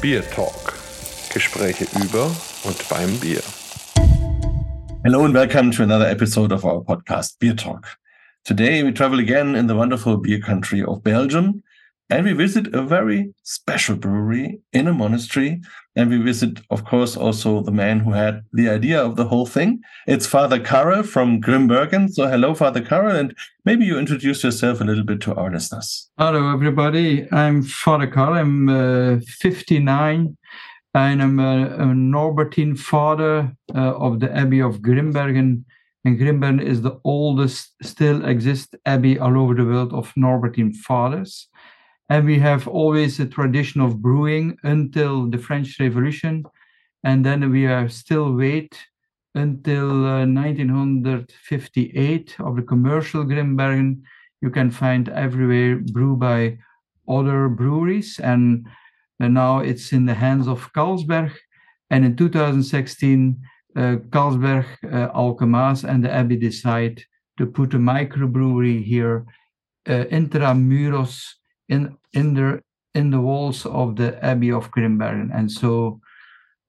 Beer Talk. Gespräche über und beim Bier. Hello and welcome to another episode of our podcast, Beer Talk. Today we travel again in the wonderful beer country of Belgium and we visit a very special brewery in a monastery. And we visit, of course, also the man who had the idea of the whole thing. It's Father Karel from Grimbergen. So, hello, Father Karel, and maybe you introduce yourself a little bit to our listeners. Hello, everybody. I'm Father Karel. I'm uh, 59 and I'm a, a Norbertine father uh, of the Abbey of Grimbergen. And Grimbergen is the oldest still exist abbey all over the world of Norbertine fathers. And we have always a tradition of brewing until the French Revolution. And then we are still wait until uh, 1958 of the commercial Grimbergen. You can find everywhere brew by other breweries. And, and now it's in the hands of Carlsberg. And in 2016, uh, Carlsberg, uh, Alken-Maes, and the Abbey decide to put a microbrewery here, uh, intramuros, in in the in the walls of the Abbey of Grimbergen. And so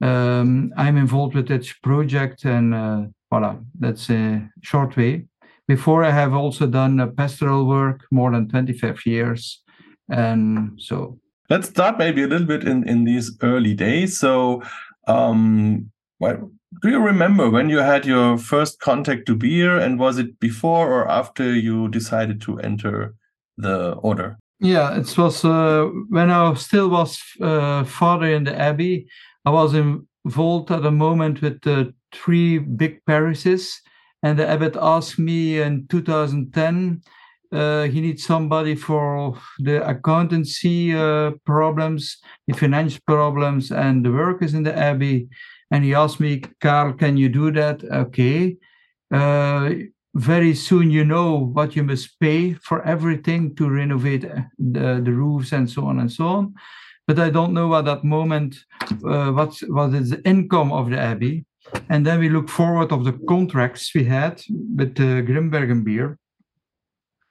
um, I'm involved with this project, and uh, voila, that's a short way. Before I have also done pastoral work more than 25 years, and so let's start maybe a little bit in in these early days. So, um, well, do you remember when you had your first contact to beer, and was it before or after you decided to enter the order? Yeah, it was uh, when I still was uh, father in the abbey. I was involved at a moment with uh, three big parishes, and the abbot asked me in 2010 uh, he needs somebody for the accountancy uh, problems, the financial problems, and the workers in the abbey. And he asked me, Carl, can you do that? Okay. Very soon you know what you must pay for everything to renovate uh, the, the roofs and so on and so on. But I don't know at that moment uh, what, what is the income of the abbey. And then we look forward of the contracts we had with uh, Grimbergen beer.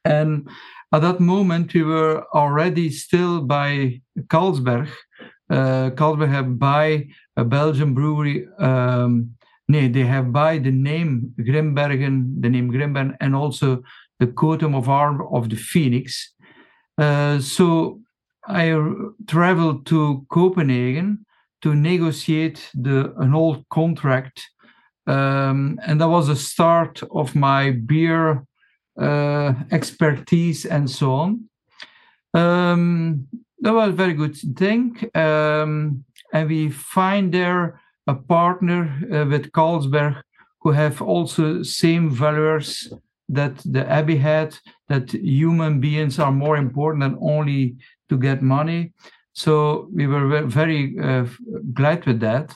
And at that moment, we were already still by Carlsberg. Uh, Carlsberg had buy a Belgian brewery um, Nee, they have by the name Grimbergen, the name Grimbergen, and also the coatum of arm of the phoenix. Uh, so I traveled to Copenhagen to negotiate the an old contract, um, and that was the start of my beer uh, expertise and so on. Um, that was a very good thing, um, and we find there a partner uh, with Carlsberg who have also same values that the Abbey had, that human beings are more important than only to get money. So we were very uh, glad with that.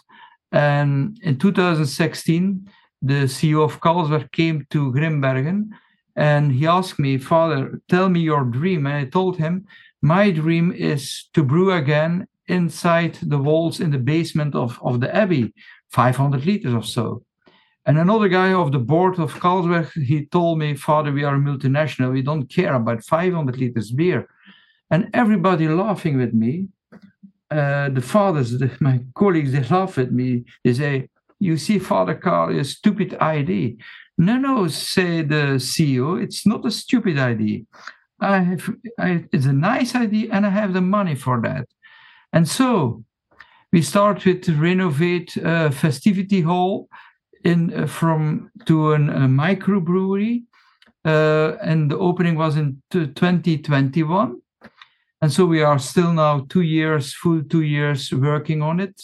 And in 2016, the CEO of Carlsberg came to Grimbergen and he asked me, Father, tell me your dream. And I told him, my dream is to brew again inside the walls in the basement of, of the abbey, 500 liters or so. And another guy of the board of Carlsberg, he told me, Father, we are a multinational. We don't care about 500 liters beer. And everybody laughing with me. Uh, the fathers, the, my colleagues, they laugh at me. They say, you see, Father Carl, a stupid idea. No, no, say the CEO, it's not a stupid idea. I have, I, it's a nice idea and I have the money for that. And so we start with renovate a festivity hall in uh, from to an, a microbrewery, uh, and the opening was in 2021. And so we are still now two years, full two years working on it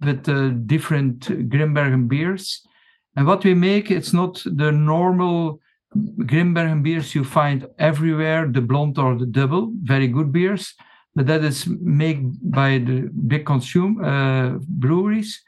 with uh, different Grimbergen beers. And what we make, it's not the normal Grimbergen beers you find everywhere, the blonde or the double, very good beers that is made by the big consumer uh, breweries.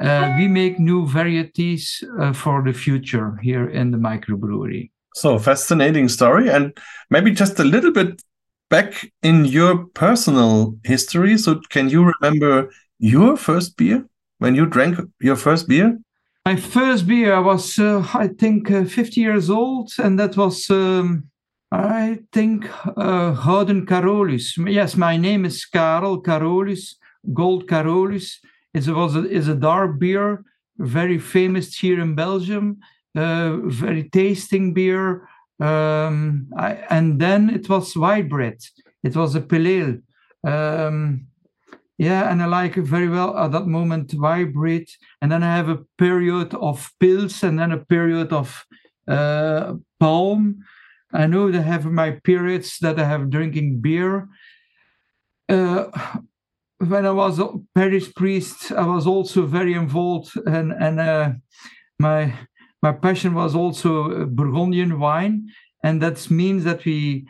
Uh, we make new varieties uh, for the future here in the microbrewery. So fascinating story, and maybe just a little bit back in your personal history. So, can you remember your first beer when you drank your first beer? My first beer, I was, uh, I think, uh, 50 years old, and that was um, I think uh, Carolus. Yes, my name is Karel Carolus Gold Carolus. It was a, is a dark beer, very famous here in Belgium, uh, very tasting beer. Um, I, and then it was white bread. It was a pale um, yeah, and I like it very well at that moment white bread. And then I have a period of pils, and then a period of uh, palm. I know that I have my periods that I have drinking beer. Uh, when I was a parish priest, I was also very involved, and and uh, my my passion was also Burgundian wine, and that means that we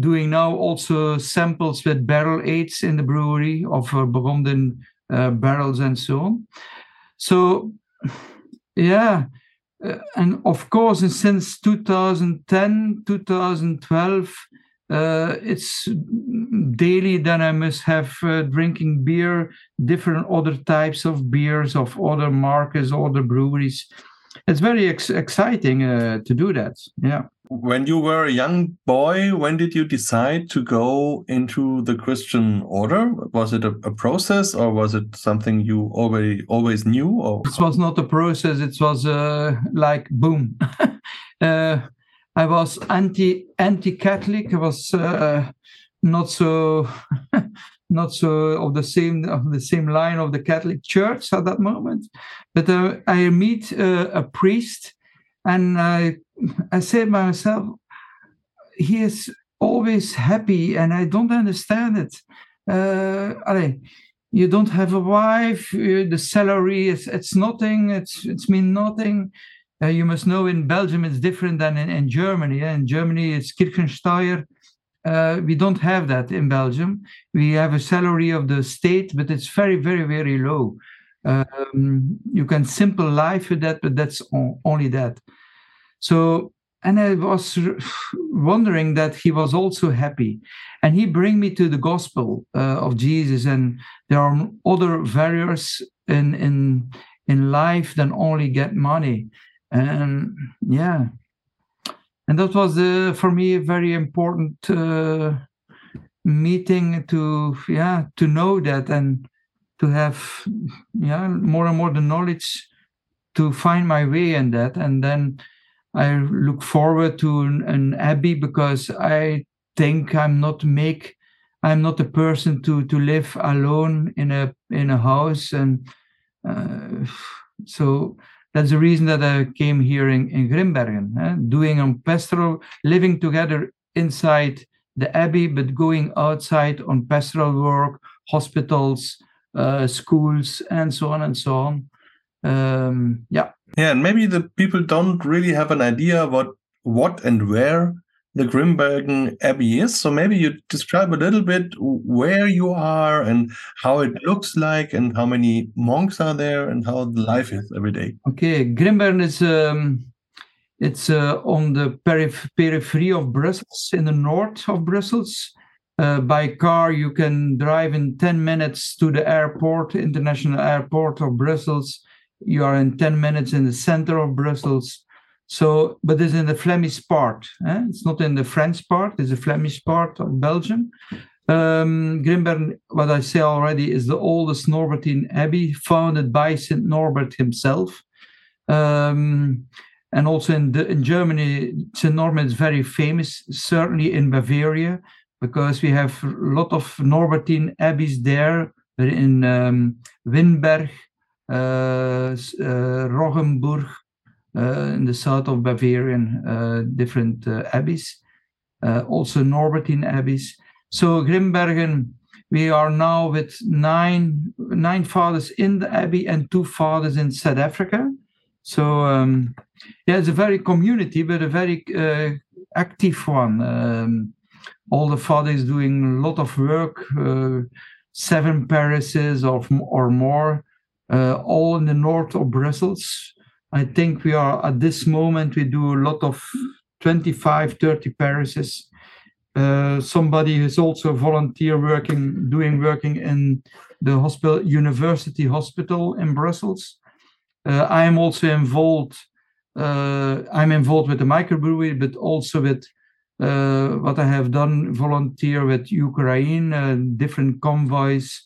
doing now also samples with barrel-aged in the brewery of uh, Burgundian uh, barrels and so on. So, yeah, uh, and of course, since 2010, 2012, uh, it's daily that I must have uh, drinking beer, different other types of beers of other markets, other breweries. It's very ex exciting uh, to do that. Yeah. When you were a young boy, when did you decide to go into the Christian order? Was it a, a process, or was it something you already always knew? Or it was not a process. It was uh, like boom. uh, I was anti anti Catholic. I was uh, not so not so of the same of the same line of the Catholic Church at that moment. But uh, I meet uh, a priest and I, I said myself, he is always happy, and I don't understand it. Uh, allez, you don't have a wife, uh, the salary is it's nothing, it's it's mean nothing. Uh, you must know in Belgium it's different than in, in Germany. Yeah? In Germany it's Kirchensteuer. Uh, we don't have that in Belgium. We have a salary of the state, but it's very, very, very low. Um, you can simple life with that, but that's only that. So, and I was wondering that he was also happy, and he bring me to the gospel uh, of Jesus, and there are other values in in in life than only get money, and yeah, and that was uh, for me a very important uh, meeting to yeah to know that and to have yeah more and more the knowledge to find my way in that. And then i look forward to an, an abbey because i think i'm not make i'm not a person to to live alone in a in a house and uh, so that's the reason that i came here in, in grimbergen eh? doing a pastoral living together inside the abbey but going outside on pastoral work hospitals uh, schools, and so on and so on. Um, yeah. Yeah, and maybe the people don't really have an idea what what and where the Grimbergen Abbey is. So maybe you describe a little bit where you are and how it looks like and how many monks are there and how the life is every day. Okay, Grimbergen is um, it's uh, on the periph periphery of Brussels, in the north of Brussels. Uh, by car, you can drive in 10 minutes to the airport, international airport of Brussels. You are in 10 minutes in the center of Brussels. So, but it's in the Flemish part. Eh? It's not in the French part, it's the Flemish part of Belgium. Um, Grimbergen, what I say already, is the oldest Norbertine abbey founded by St. Norbert himself. Um, and also in, the, in Germany, St. Norbert is very famous, certainly in Bavaria because we have a lot of Norbertine abbeys there in um, Windberg, Roggenburg, uh, in the south of Bavarian, uh, different uh, abbeys, uh, also Norbertine abbeys. So Grimbergen, we are now with nine nine fathers in the abbey and two fathers in South Africa. So um, yeah, it's a very community, but a very active one. Um, all the fathers doing a lot of work, uh, seven parishes or, or more, uh, all in the north of Brussels. I think we are at this moment, we do a lot of 25, 30 parishes. Uh, somebody who's also a volunteer working, doing working in the hospital, University Hospital in Brussels. Uh, I am also involved. Uh, I'm involved with the microbrewery, but also with uh, what I have done, volunteer with Ukraine, uh, different convoys,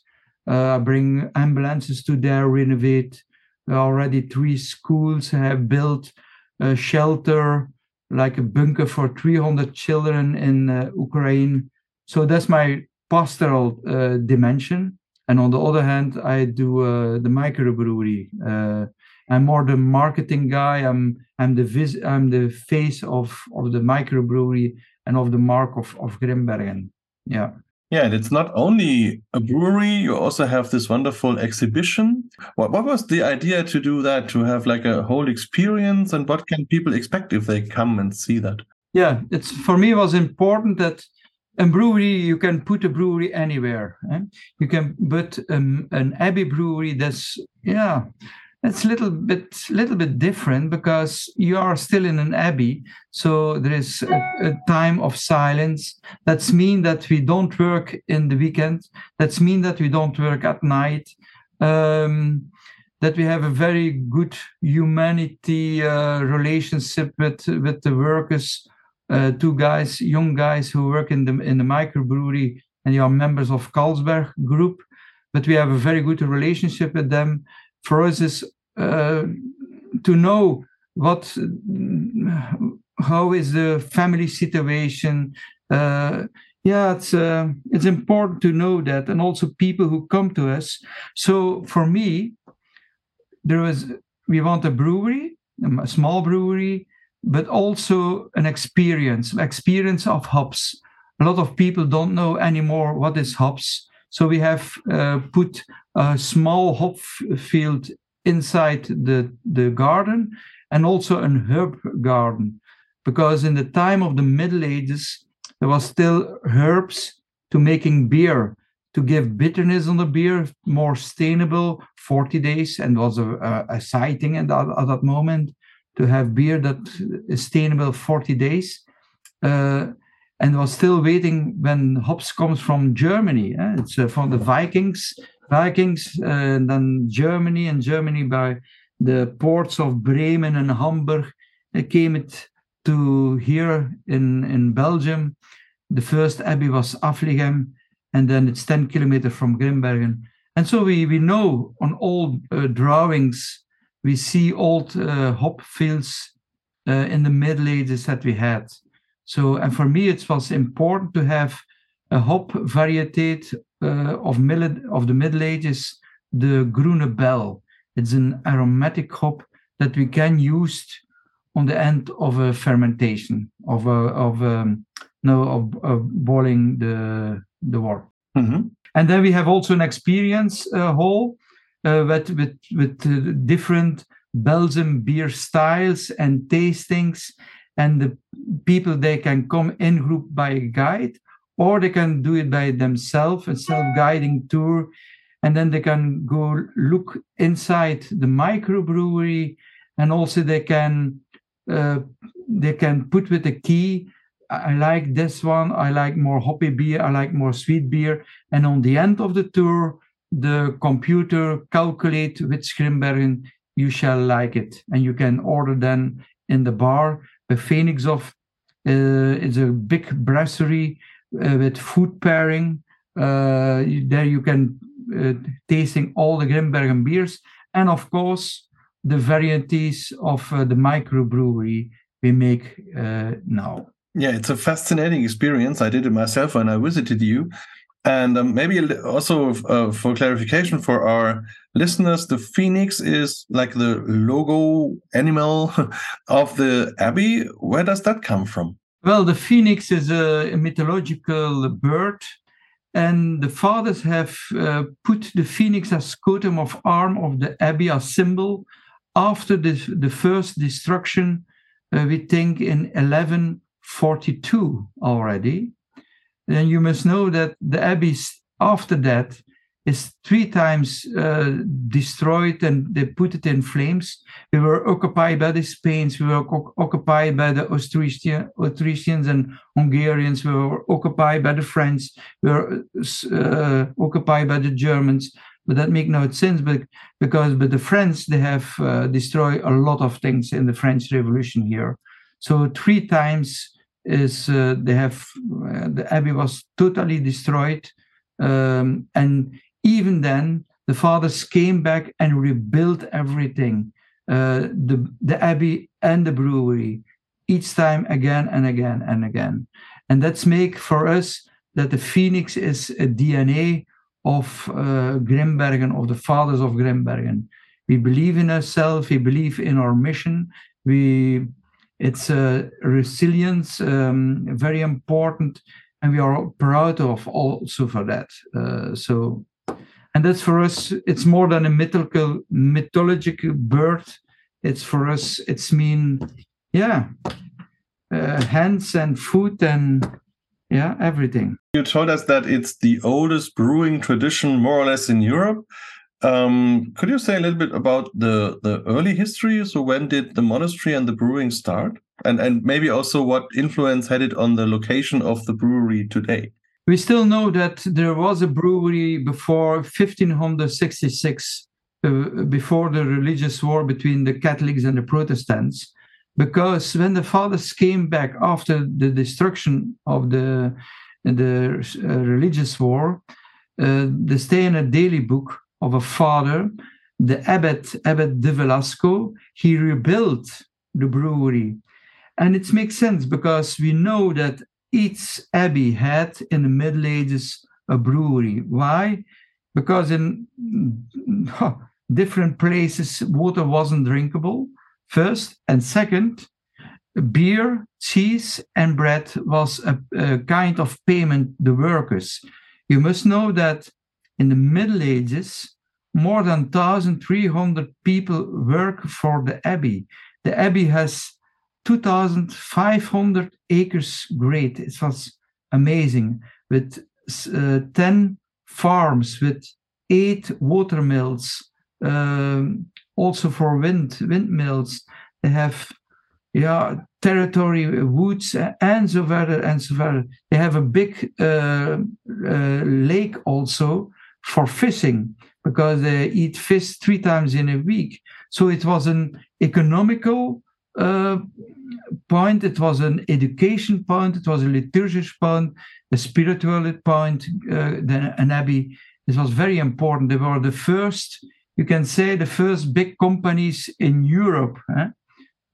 Uh, bring ambulances to there, renovate. Already three schools have built a shelter, like a bunker for 300 children in uh, Ukraine. So that's my pastoral uh, dimension. And on the other hand, I do uh, the microbrewery. Uh, I'm more the marketing guy. I'm I'm the vis- I'm the face of of the microbrewery and of the mark of of Grimbergen. Yeah. Yeah, and it's not only a brewery, you also have this wonderful exhibition. What, what was the idea to do that, to have like a whole experience? And what can people expect if they come and see that? Yeah, it's for me, it was important that a brewery, you can put a brewery anywhere. Eh? You can, but um, an abbey brewery, that's, yeah, it's a little bit little bit different because you are still in an abbey so there is a, a time of silence. That's mean that we don't work in the weekend. That's mean that we don't work at night. Um, that we have a very good humanity uh, relationship with with the workers. Uh, two guys young guys who work in the in the microbrewery and you are members of Carlsberg group. But we have a very good relationship with them for us is uh, to know what how is the family situation. Uh, yeah it's uh, it's important to know that and also people who come to us. So for me there was we want a brewery a small brewery but also an experience experience of hops. A lot of people don't know anymore what is hops so we have uh, put a small hop field inside the, the garden and also an herb garden. Because in the time of the Middle Ages, there was still herbs to making beer, to give bitterness on the beer, more sustainable, 40 days, and was a, a, a sighting at that, at that moment to have beer that is sustainable 40 days. Uh, and was still waiting when hops comes from Germany. Eh? It's uh, from the Vikings Vikings, and then Germany, and Germany by the ports of Bremen and Hamburg came it to here in, in Belgium. The first abbey was Affligem, and then it's 10 kilometers from Grimbergen. And so we, we know on old uh, drawings, we see old uh, hop fields uh, in the Middle Ages that we had. So, and for me, it was important to have a hop variety uh, of, of the Middle Ages, the Groene Bel. It's an aromatic hop that we can use on the end of a fermentation of a, of um, no of, of boiling the the wort. Mm-hmm. And then we have also an experience uh, hall uh, with with with uh, different Belgian beer styles and tastings, and the people they can come in group by a guide or they can do it by themselves, a self-guiding tour, and then they can go look inside the microbrewery, and also they can uh, they can put with a key. I like this one. I like more hoppy beer. I like more sweet beer. And on the end of the tour, the computer calculate which Grimbergen you shall like it, and you can order then in the bar. The Phoenix of uh, is a big brasserie uh, with food pairing. Uh, there you can tasting all the Grimbergen beers, and of course the varieties of the microbrewery we make now. Yeah, it's a fascinating experience. I did it myself when I visited you. And um, maybe also uh, for clarification for our listeners, the phoenix is like the logo animal of the abbey. Where does that come from? Well, the phoenix is a, mythological bird, and the fathers have uh, put the phoenix as coatum of arm of the abbey as symbol after the, the first destruction, uh, we think in 1142 already. Then you must know that the abbey after that is three times uh, destroyed and they put it in flames. We were occupied by the Spains, we were occupied by the Austrasian, Austrasians and Hungarians, we were occupied by the French, we were uh, occupied by the Germans. But that makes no sense but because but the French they have uh, destroyed a lot of things in the French Revolution here. So three times is uh, they have uh, the abbey was totally destroyed um, and even then, the fathers came back and rebuilt everything uh, the, the abbey and the brewery each time again and again and again. And that's make for us that the phoenix is a DNA of uh, Grimbergen, of the fathers of Grimbergen. We believe in ourselves, we believe in our mission. We, it's a resilience, um, very important, and we are proud of also for that. Uh, so, and that's for us. It's more than a mythical, mythological birth. It's for us. It's mean, yeah, uh, hands and foot and yeah, everything. You told us that it's the oldest brewing tradition, more or less, in Europe. Um, could you say a little bit about the the early history? So when did the monastery and the brewing start, and and maybe also what influence had it on the location of the brewery today? We still know that there was a brewery before 1566, uh, before the religious war between the Catholics and the Protestants, because when the fathers came back after the destruction of the the uh, religious war, uh, they stay in a daily book of a father, the abbot, Abbot de Velasco, he rebuilt the brewery. And it makes sense because we know that each abbey had in the Middle Ages a brewery. Why? Because in different places, water wasn't drinkable, first. And second, beer, cheese, and bread was a, a kind of payment the workers. You must know that in the Middle Ages, more than 1,300 people work for the Abbey. The Abbey has 2,500 acres great. It was amazing with uh, 10 farms, with eight water mills, um, also for wind windmills. They have yeah, territory, woods, and so further and so further. They have a big uh, uh, lake also for fishing because they eat fish three times in a week. So it was an economical uh, point, it was an education point, it was a liturgical point, a spiritual point. Uh, then an abbey. It was very important. They were the first, you can say, the first big companies in Europe. Eh?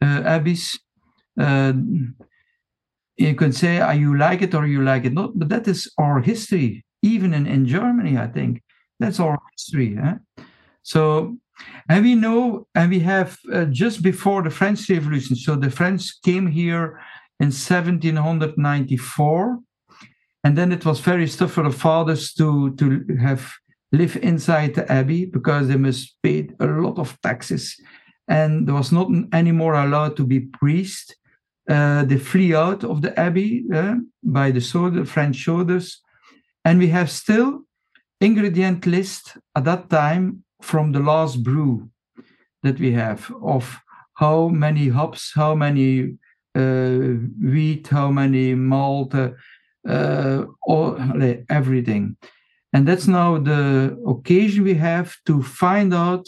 Uh, abbeys. Uh, you can say, "Are you like it or you like it not, but that is our history, even in, in Germany, I think. That's our history. Eh? So, and we know, and we have uh, just before the French Revolution, so the French came here in 1794, and then it was very tough for the fathers to, to have live inside the abbey because they must pay a lot of taxes and there was not anymore allowed to be priest. Uh, they flee out of the abbey uh, by the soldier, French soldiers, and we have still ingredient list at that time from the last brew that we have of how many hops, how many uh, wheat, how many malt, uh, uh all, everything. And that's now the occasion we have to find out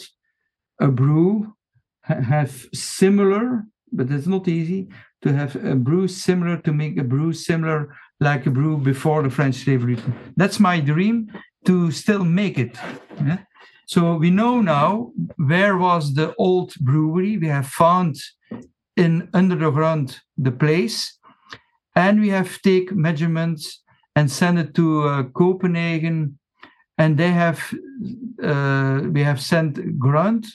a brew have similar, but it's not easy to have a brew similar to make a brew similar like a brew before the French slavery. That's my dream to still make it. Yeah? So we know now where was the old brewery. We have found in under the ground the place, and we have take measurements and send it to uh, Copenhagen, and they have uh, we have sent ground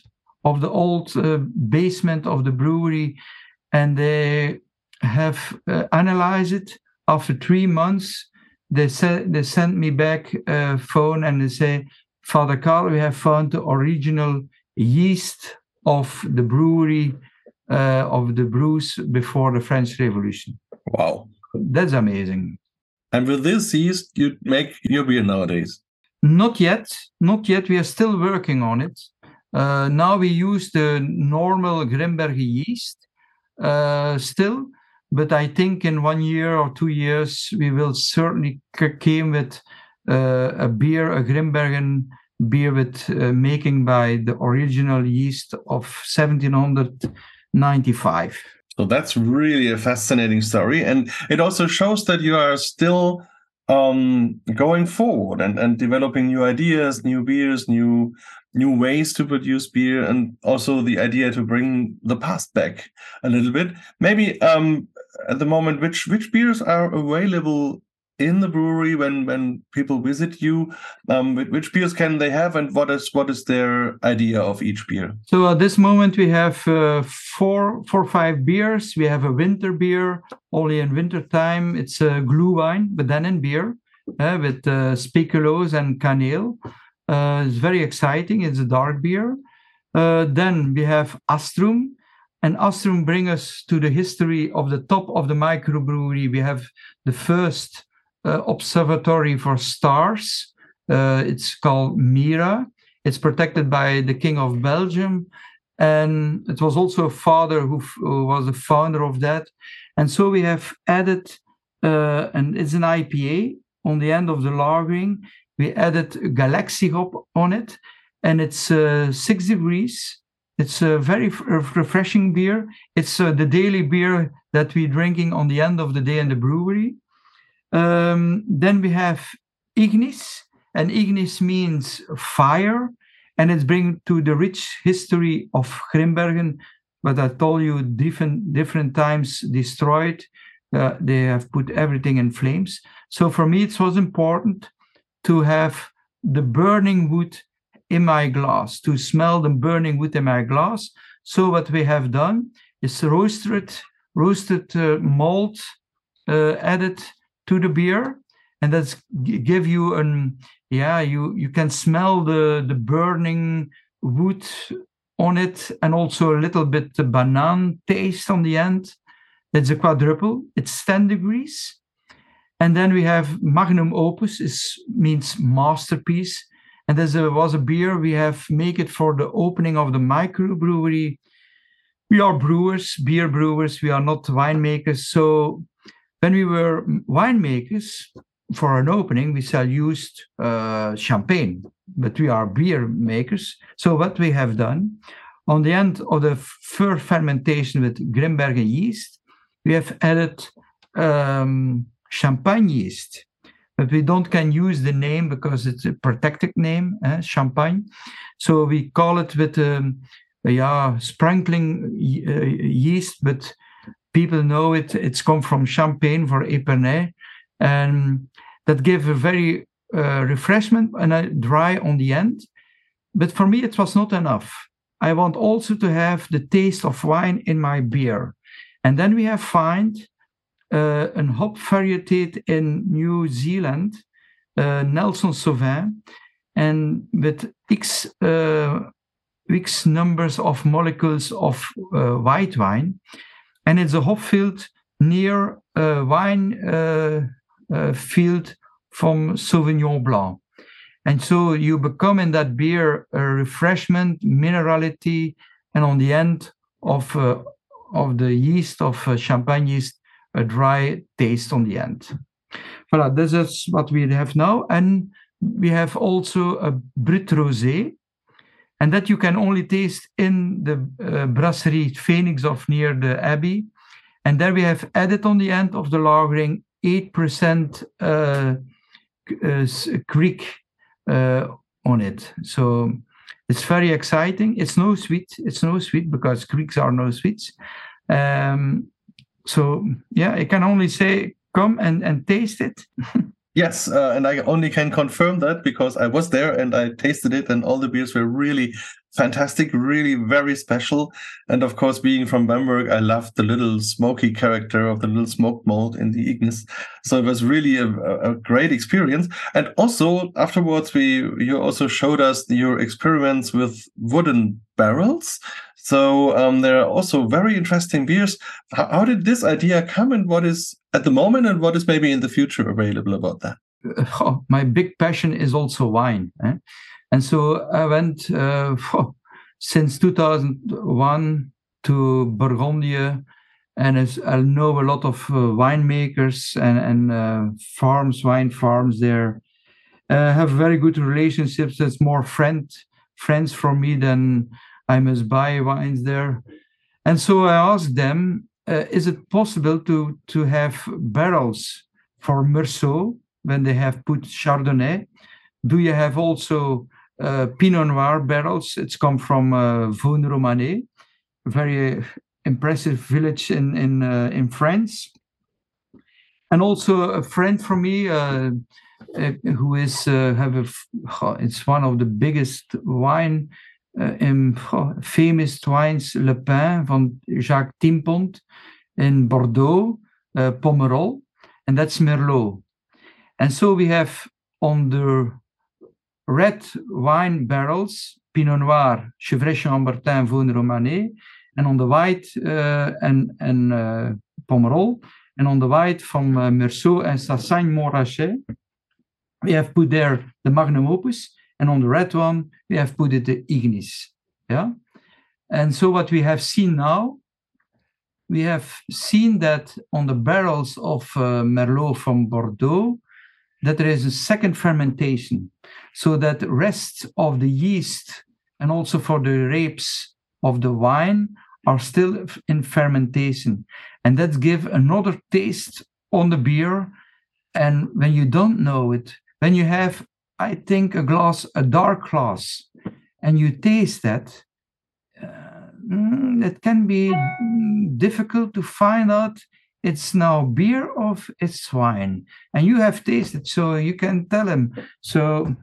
of the old uh, basement of the brewery and they have uh, analyzed it after three months they said they sent me back a phone and they say father carl we have found the original yeast of the brewery uh, of the brews before the french revolution. Wow. That's amazing. And with this yeast you make your beer nowadays? Not yet. Not yet. We are still working on it. Uh, now we use the normal Grimbergen yeast uh, still, but I think in one year or two years we will certainly came with uh, a beer, a Grimbergen beer with uh, making by the original yeast of 1795. So that's really a fascinating story, and it also shows that you are still um, going forward and, and developing new ideas, new beers, new new ways to produce beer, and also the idea to bring the past back a little bit. Maybe um, at the moment, which which beers are available in the brewery when when people visit you? Um, which beers can they have and what is what is their idea of each beer? So at this moment we have uh, four four five beers. We have a winter beer only in winter time. It's a Glühwein, but then in beer uh, with uh, speculoos and caneel uh, it's very exciting. It's a dark beer. Uh, then we have astrum and Astrum bring us to the history of the top of the microbrewery. We have the first uh, observatory for stars. Uh, it's called Mira. It's protected by the King of Belgium. And it was also a father who, who was the founder of that. And so we have added, uh, and it's an IPA on the end of the lagering. We added Galaxy hop on it, and it's uh, six degrees. It's a very refreshing beer. It's uh, the daily beer that we're drinking on the end of the day in the brewery. Um, then we have Ignis, and Ignis means fire, and it's bring to the rich history of Grimbergen, but I told you different different times destroyed. Uh, they have put everything in flames. So for me, it was important to have the burning wood in my glass, to smell the burning wood in my glass. So what we have done is roasted roasted uh, malt uh, added to the beer and that's give you an yeah you you can smell the the burning wood on it and also a little bit the banana taste on the end. It's a quadruple it's 10 degrees. And then we have magnum opus is means masterpiece and there was a beer we have make it for the opening of the microbrewery we are brewers beer brewers we are not winemakers so when we were winemakers, for an opening, we sell used uh, champagne, but we are beer makers. So what we have done, on the end of the first fermentation with Grimbergen yeast, we have added um, champagne yeast. But we don't can use the name because it's a protected name, eh, champagne. So we call it with um, yeah, sprinkling uh, yeast, but people know it. It's come from Champagne for Epernay, and that gave a very uh, refreshment and a dry on the end. But for me, it was not enough. I want also to have the taste of wine in my beer. And then we have find uh, a hop variety in New Zealand, uh, Nelson Sauvin, and with X, uh, X numbers of molecules of white wine and it's a hop field near a wine field from Sauvignon Blanc. And so you become in that beer a refreshment, minerality, and on the end of uh, of the yeast of uh, champagne yeast, a dry taste on the end. Voilà, this is what we have now, and we have also a Brut Rosé, and that you can only taste in the uh, brasserie Phoenix of near the Abbey. And there we have added on the end of the lagering 8% uh, uh, kriek uh, on it. So it's very exciting. It's no sweet. It's no sweet because krieks are no sweets. Um, so yeah, I can only say come and, and taste it. Yes, uh, and I only can confirm that because I was there and I tasted it, and all the beers were really fantastic, really very special. And of course, being from Bamberg, I loved the little smoky character of the little smoke malt in the Ignis. So it was really a, a great experience. And also afterwards, we you also showed us your experiments with wooden barrels. So um, there are also very interesting beers. How, how, did this idea come, and what is at the moment, and what is maybe in the future available about that? Oh, my big passion is also wine, eh? and so I went uh, oh, since 2001 to Burgundy, and I know a lot of uh, winemakers and and uh, farms, wine farms there. Uh, have very good relationships. It's more friend friends for me than I must buy wines there. And so I asked them, uh, is it possible to, to have barrels for Meursault when they have put Chardonnay. Do you have also uh, Pinot Noir barrels? It's come from uh, Vosne-Romanée, very impressive village in in uh, in France. And also a friend from me uh, uh, who is uh, have a it's one of the biggest wine in famous wines Le Pin van Jacques Timpont in Bordeaux, uh, Pomerol, and that's Merlot. And so we have on the red wine barrels Pinot Noir, Gevrey-Chambertin, Vosne-Romanée, and on the white and and uh, Pomerol, and on the white from uh, Meursault and Sassagne-Montrachet, we have put there the magnum opus, and on the red one we have put it the ignis. Yeah, and so what we have seen now, we have seen that on the barrels of uh, Merlot from Bordeaux, that there is a second fermentation, so that rest of the yeast and also for the grapes of the wine are still in fermentation, and that give another taste on the beer. And when you don't know it, when you have, I think, a glass, a dark glass, and you taste that, uh, mm, it can be difficult to find out it's now beer or it's wine. And you have tasted, so you can tell him. So,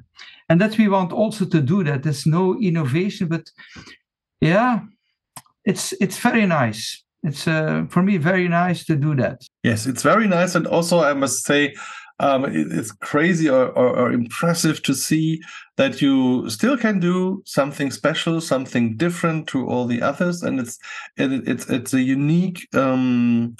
and that we want also to do that. There's no innovation, but yeah, it's it's very nice it's uh, for me very nice to do that yes it's very nice and also i must say um, it, it's crazy or, or, or, impressive to see that you still can do something special, something different to all the others, and it's it, it's it's a unique um,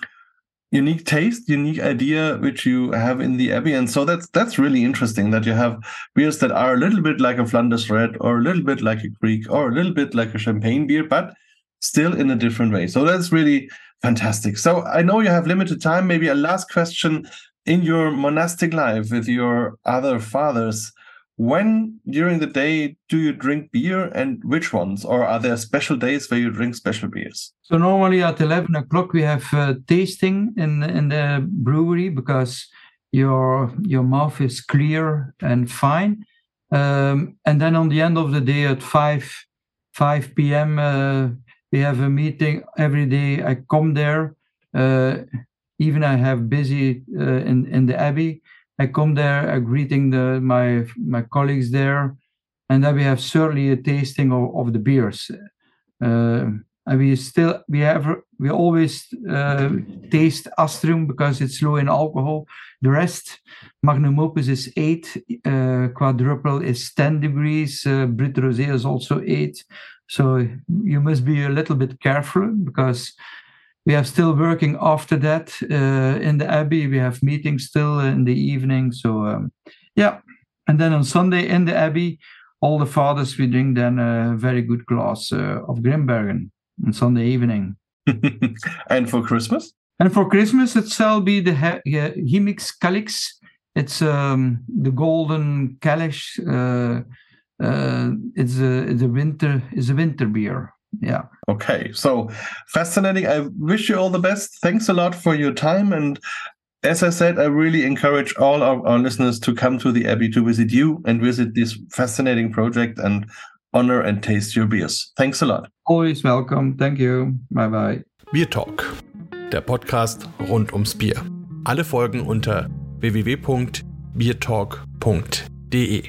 unique taste, unique idea which you have in the abbey, and so that's that's really interesting that you have beers that are a little bit like a Flanders Red, or a little bit like a kriek or a little bit like a Champagne beer, but still in a different way. So that's really fantastic. So I know you have limited time. Maybe a last question in your monastic life with your other fathers, when during the day do you drink beer and which ones? Or are there special days where you drink special beers? So normally at 11 o'clock we have uh, tasting in, in the brewery because your your mouth is clear and fine. Um, and then on the end of the day at 5 5 p.m. Uh, we have a meeting every day. I come there. Uh, even I have busy uh, in in the abbey. I come there, uh, greeting the my my colleagues there, and then we have certainly a tasting of, of the beers. Uh, and we still we have we always uh, taste Astrum because it's low in alcohol. The rest, Magnum Opus is eight, uh, Quadruple is ten degrees, uh, Brut Rosé is also eight. So you must be a little bit careful because we are still working after that uh, in the abbey. We have meetings still in the evening. So um, yeah, and then on Sunday in the abbey, all the fathers we drink then a very good glass uh, of Grimbergen on Sunday evening. and for Christmas? And for Christmas, it shall be the Hemix Calix. It's um, the golden Calix. Uh, uh, it's a it's a winter it's a winter beer yeah. Okay. So fascinating. I wish you all the best. Thanks a lot for your time. And as i said i really encourage all our, our listeners to come to the abbey to visit you and visit this fascinating project and honor and taste your beers. Thanks a lot. Always welcome. Thank you. Bye bye BierTalk der podcast rund ums bier. Alle folgen unter www.biertalk.de